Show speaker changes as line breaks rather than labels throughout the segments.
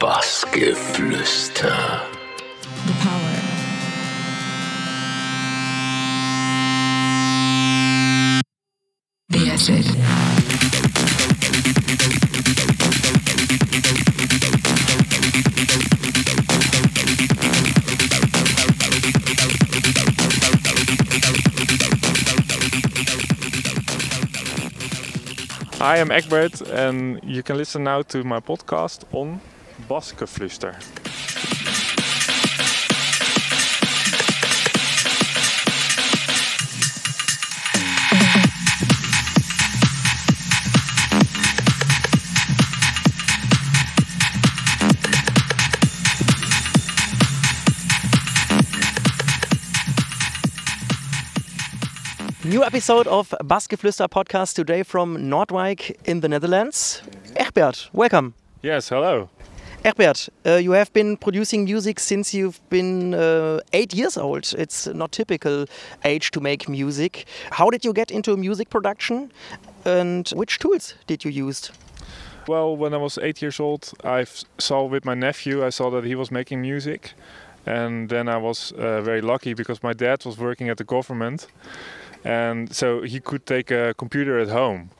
Bassgeflüster.
The power. The acid.
I am Egbert, and you can listen now to my podcast on Bassgeflüster.
New episode of Bassgeflüster podcast today from Noordwijk in the Netherlands. Egbert, welcome.
Yes, hello.
Egbert, uh, you have been producing music since you've been uh, eight years old. It's not typical age to make music. How did you get into music production, and which tools did you use?
Well, when I was eight years old, I saw with my nephew, I saw that he was making music. And then I was uh, very lucky because my dad was working at the government. And so he could take a computer at home.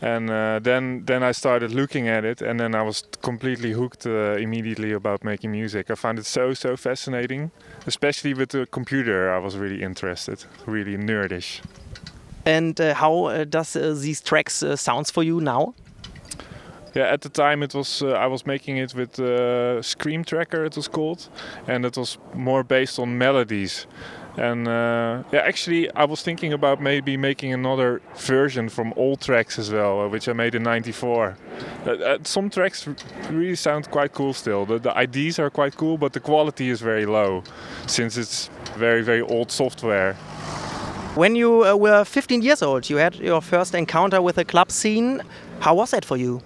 And uh, then, then I started looking at it, and then I was completely hooked uh, immediately about making music. I found it so, so fascinating, especially with the computer. I was really interested, really nerdish.
And uh, how uh, does uh, these tracks uh, sounds for you now?
Yeah, at the time it was uh, I was making it with uh, Scream Tracker, it was called, and it was more based on melodies. And uh, yeah, actually, I was thinking about maybe making another version from old tracks as well, uh, which I made in '94. Uh, uh, some tracks really sound quite cool still. The, the IDs are quite cool, but the quality is very low, since it's very very old software.
When you uh, were 15 years old, you had your first encounter with the club scene. How was that for you?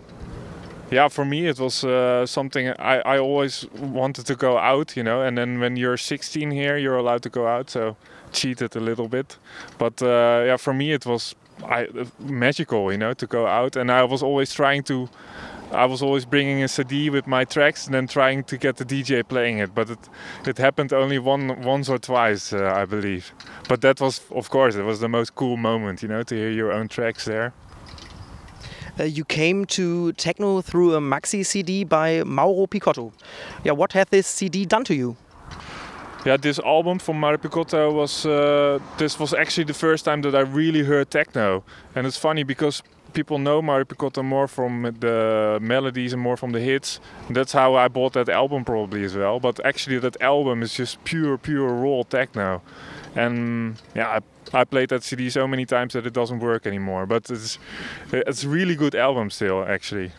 Yeah, for me it was uh, something I, I always wanted to go out, you know. And then when you're 16 here, you're allowed to go out, so cheated a little bit. But uh, yeah, for me it was I, magical, you know, to go out. And I was always trying to, I was always bringing a CD with my tracks and then trying to get the DJ playing it. But it it happened only one once or twice, uh, I believe. But that was, of course, it was the most cool moment, you know, to hear your own tracks there.
Uh, you came to techno through a maxi CD by Mauro Picotto. Yeah, what had this CD done to you?
Yeah, this album from Mario Picotto was uh, this was actually the first time that I really heard techno, and it's funny because people know Mario Picotto more from the melodies and more from the hits. That's how I bought that album probably as well. But actually, that album is just pure, pure raw techno, and yeah, I, I played that CD so many times that it doesn't work anymore. But it's it's really good album still, actually.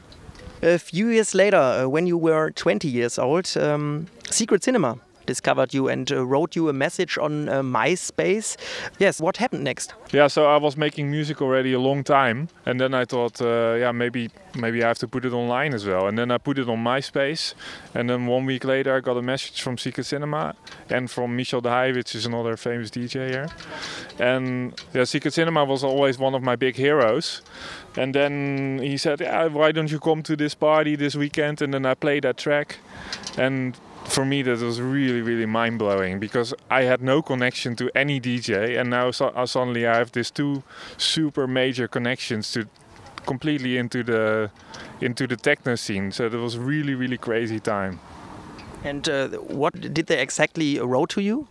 A few years later, uh, when you were 20 years old, um, Secret Cinema discovered you and uh, wrote you a message on uh, MySpace. Yes, what happened next?
Yeah, so I was making music already a long time, and then I thought, uh, yeah, maybe maybe I have to put it online as well. And then I put it on MySpace, and then one week later I got a message from Secret Cinema and from Michel de Hey, which is another famous DJ here. And yeah, Secret Cinema was always one of my big heroes. And then he said, yeah, why don't you come to this party this weekend? And then I played that track, and for me that was really really mind blowing because I had no connection to any DJ and now so, uh, suddenly I have these two super major connections to completely into the into the techno scene. So that was really really crazy time.
And uh, what did they exactly wrote to you?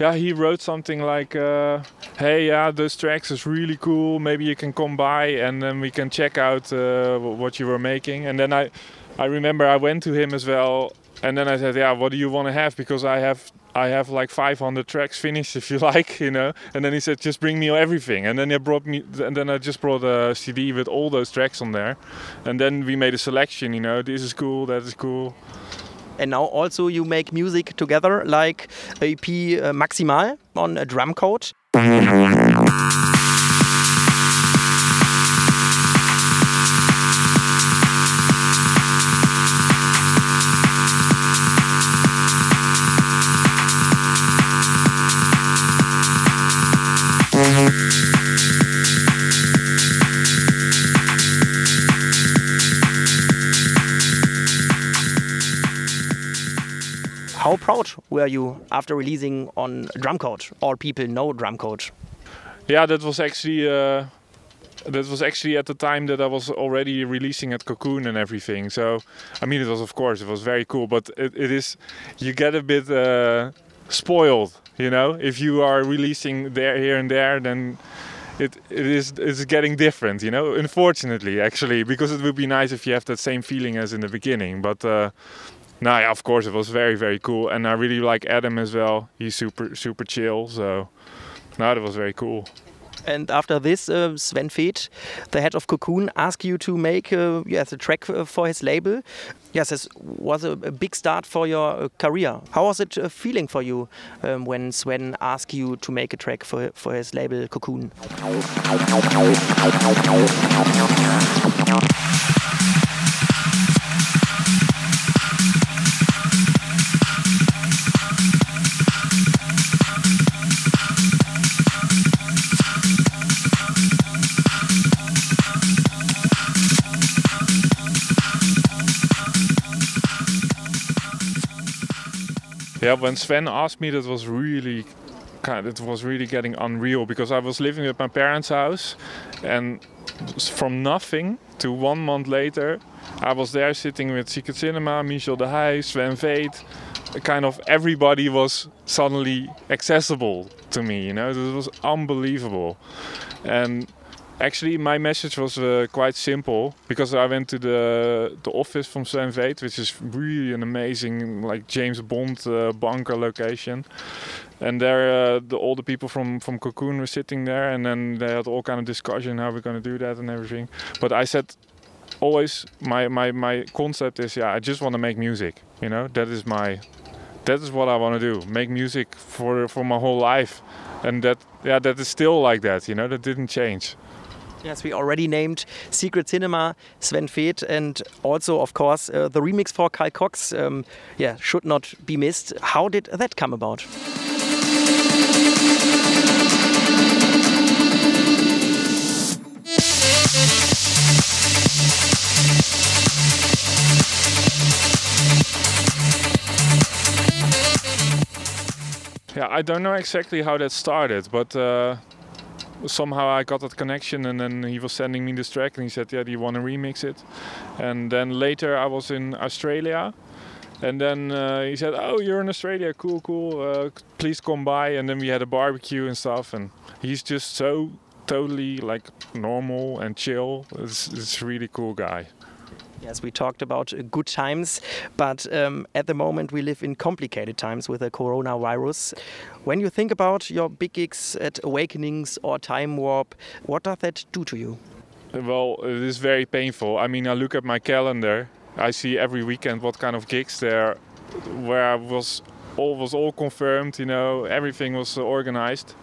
yeah he wrote something like uh, hey yeah those tracks is really cool. Maybe you can come by and then we can check out uh, what you were making. And then I I remember I went to him as well and then I said yeah what do you want to have? Because I have I have like 500 tracks finished if you like you know? And then he said just bring me everything. And then he brought me and then I just brought a CD with all those tracks on there. And then we made a selection you know this is cool that is cool.
And now also you make music together like EP uh, Maximal on a Drumcode. proud were you after releasing on Drumcode? All people know Drumcode.
Yeah, that was actually uh, that was actually at the time that I was already releasing at Cocoon and everything. So, I mean, it was of course it was very cool, but it, it is you get a bit uh, spoiled, you know. If you are releasing there, here, and there, then it it is it's getting different, you know. Unfortunately, actually, because it would be nice if you have that same feeling as in the beginning, but. Uh, no, yeah, of course, it was very, very cool, and I really like Adam as well. He's super, super chill. So, no, that was very cool.
And after this, uh, Sven Väth, the head of Cocoon, asked you to make uh, yes a track uh, for his label. Yes, this was a, a big start for your uh, career. How was it uh, feeling for you um, when Sven asked you to make a track for for his label Cocoon?
Yeah, when Sven asked me, that was really kind. It was really getting unreal because I was living at my parents' house, and from nothing to one month later, I was there sitting with Secret Cinema, Michel de Hey, Sven Väth. Kind of everybody was suddenly accessible to me. You know, it was unbelievable, and Actually, my message was uh, quite simple because I went to the the office from Sven Väth, which is really an amazing, like James Bond uh, bunker location. And there, uh, the, all the people from from Cocoon were sitting there, and then they had all kind of discussion how we're going to do that and everything. But I said, always my my my concept is, yeah, I just want to make music. You know, that is my that is what I want to do. Make music for for my whole life, and that yeah, that is still like that. You know, that didn't change.
Yes, we already named Secret Cinema, Sven Väth, and also, of course, uh, the remix for Carl Cox. Um, yeah, should not be missed. How did that come about?
Yeah, I don't know exactly how that started, but uh, somehow I got that connection, and then he was sending me this track, and he said, "Yeah, do you want to remix it?" And then later I was in Australia, and then uh, he said, "Oh, you're in Australia, cool, cool. Uh, please come by." And then we had a barbecue and stuff, and he's just so totally like normal and chill. It's, it's really cool guy.
Yes, we talked about uh, good times, but um, at the moment we live in complicated times with the coronavirus. When you think about your big gigs at Awakenings or Time Warp, what does that do to you?
Well, it is very painful. I mean, I look at my calendar. I see every weekend what kind of gigs there, where I was all was all confirmed. You know, everything was organized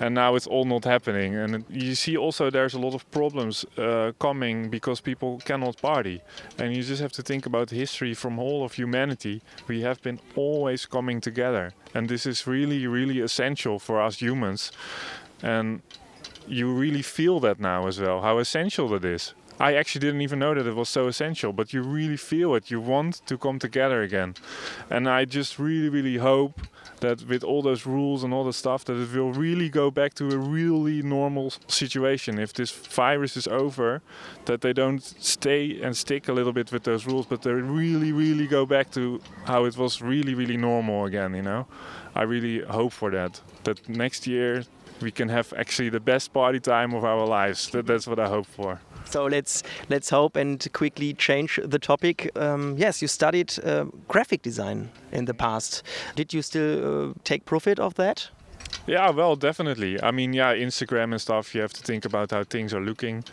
and now it's all not happening. And you see also there's a lot of problems uh, coming because people cannot party. And you just have to think about history from all of humanity. We have been always coming together. And this is really really essential for us humans. And you really feel that now as well how essential that is I actually didn't even know that it was so essential, but you really feel it. You want to come together again. And I just really, really hope that with all those rules and all the stuff, that it will really go back to a really normal situation. If this virus is over, that they don't stay and stick a little bit with those rules, but they really, really go back to how it was really, really normal again, you know? I really hope for that. That next year we can have actually the best party time of our lives. That, that's what I hope for.
So let's let's hope and quickly change the topic. Um, yes, you studied uh, graphic design in the past. Did you still uh, take profit of that?
Yeah, well, definitely. I mean, yeah, Instagram and stuff. You have to think about how things are looking,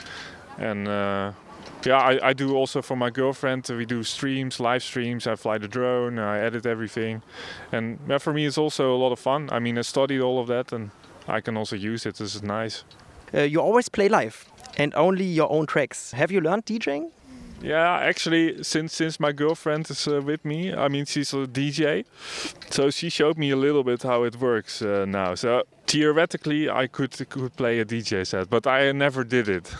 and uh, yeah, I, I, do also for my girlfriend. We do streams, live streams. I fly the drone. I edit everything, and yeah, for me, it's also a lot of fun. I mean, I studied all of that, and I can also use it. This is nice.
Uh, you always play live and only your own tracks. Have you learned DJing?
Yeah, actually, since since my girlfriend is uh, with me, I mean she's a DJ, so she showed me a little bit how it works uh, now. So theoretically, I could could play a DJ set, but I never did it.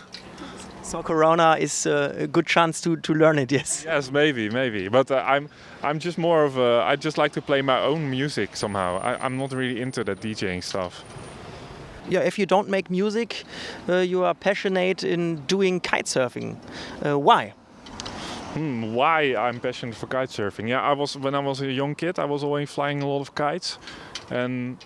So Corona is uh, a good chance to, to learn it. Yes.
Yes, maybe, maybe. But uh, I'm I'm just more of a. I just like to play my own music somehow. I, I'm not really into that DJing stuff.
Yeah. If you don't make music, uh, you are passionate in doing kite surfing. Uh, why?
Hmm, why I'm passionate for kite surfing? Yeah, I was when I was a young kid. I was always flying a lot of kites, and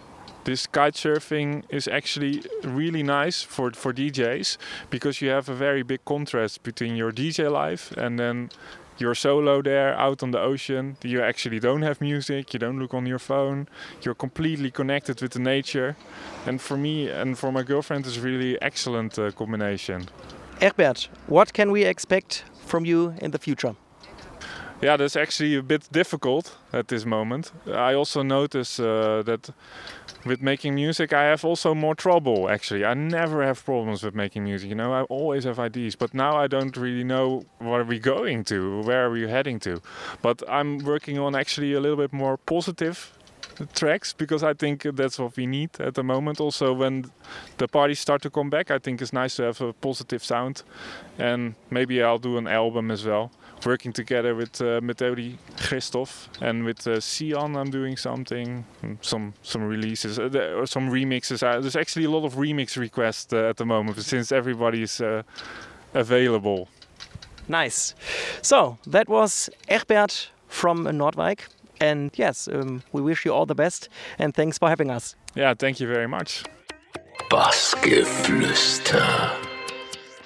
this kite surfing is actually really nice for for DJs because you have a very big contrast between your DJ life and then you're solo there out on the ocean. You actually don't have music, you don't look on your phone, you're completely connected with the nature. And for me and for my girlfriend, it's really excellent uh, combination.
Egbert, what can we expect from you in the future?
Yeah, that's actually a bit difficult at this moment. I also notice uh, that with making music, I have also more trouble. Actually, I never have problems with making music. You know, I always have ideas, but now I don't really know where we're going to, where are we heading to. But I'm working on actually a little bit more positive tracks because I think that's what we need at the moment. Also, when the parties start to come back, I think it's nice to have a positive sound, and maybe I'll do an album as well. Working together with uh, Metodi Hristov and with uh, Sion, I'm doing something, mm, some some releases uh, there- or some remixes. Uh, there's actually a lot of remix requests uh, at the moment since everybody is uh, available.
Nice. So that was Egbert from Noordwijk. And yes, um, we wish you all the best and thanks for having us.
Yeah, thank you very much.
Bassgeflüster.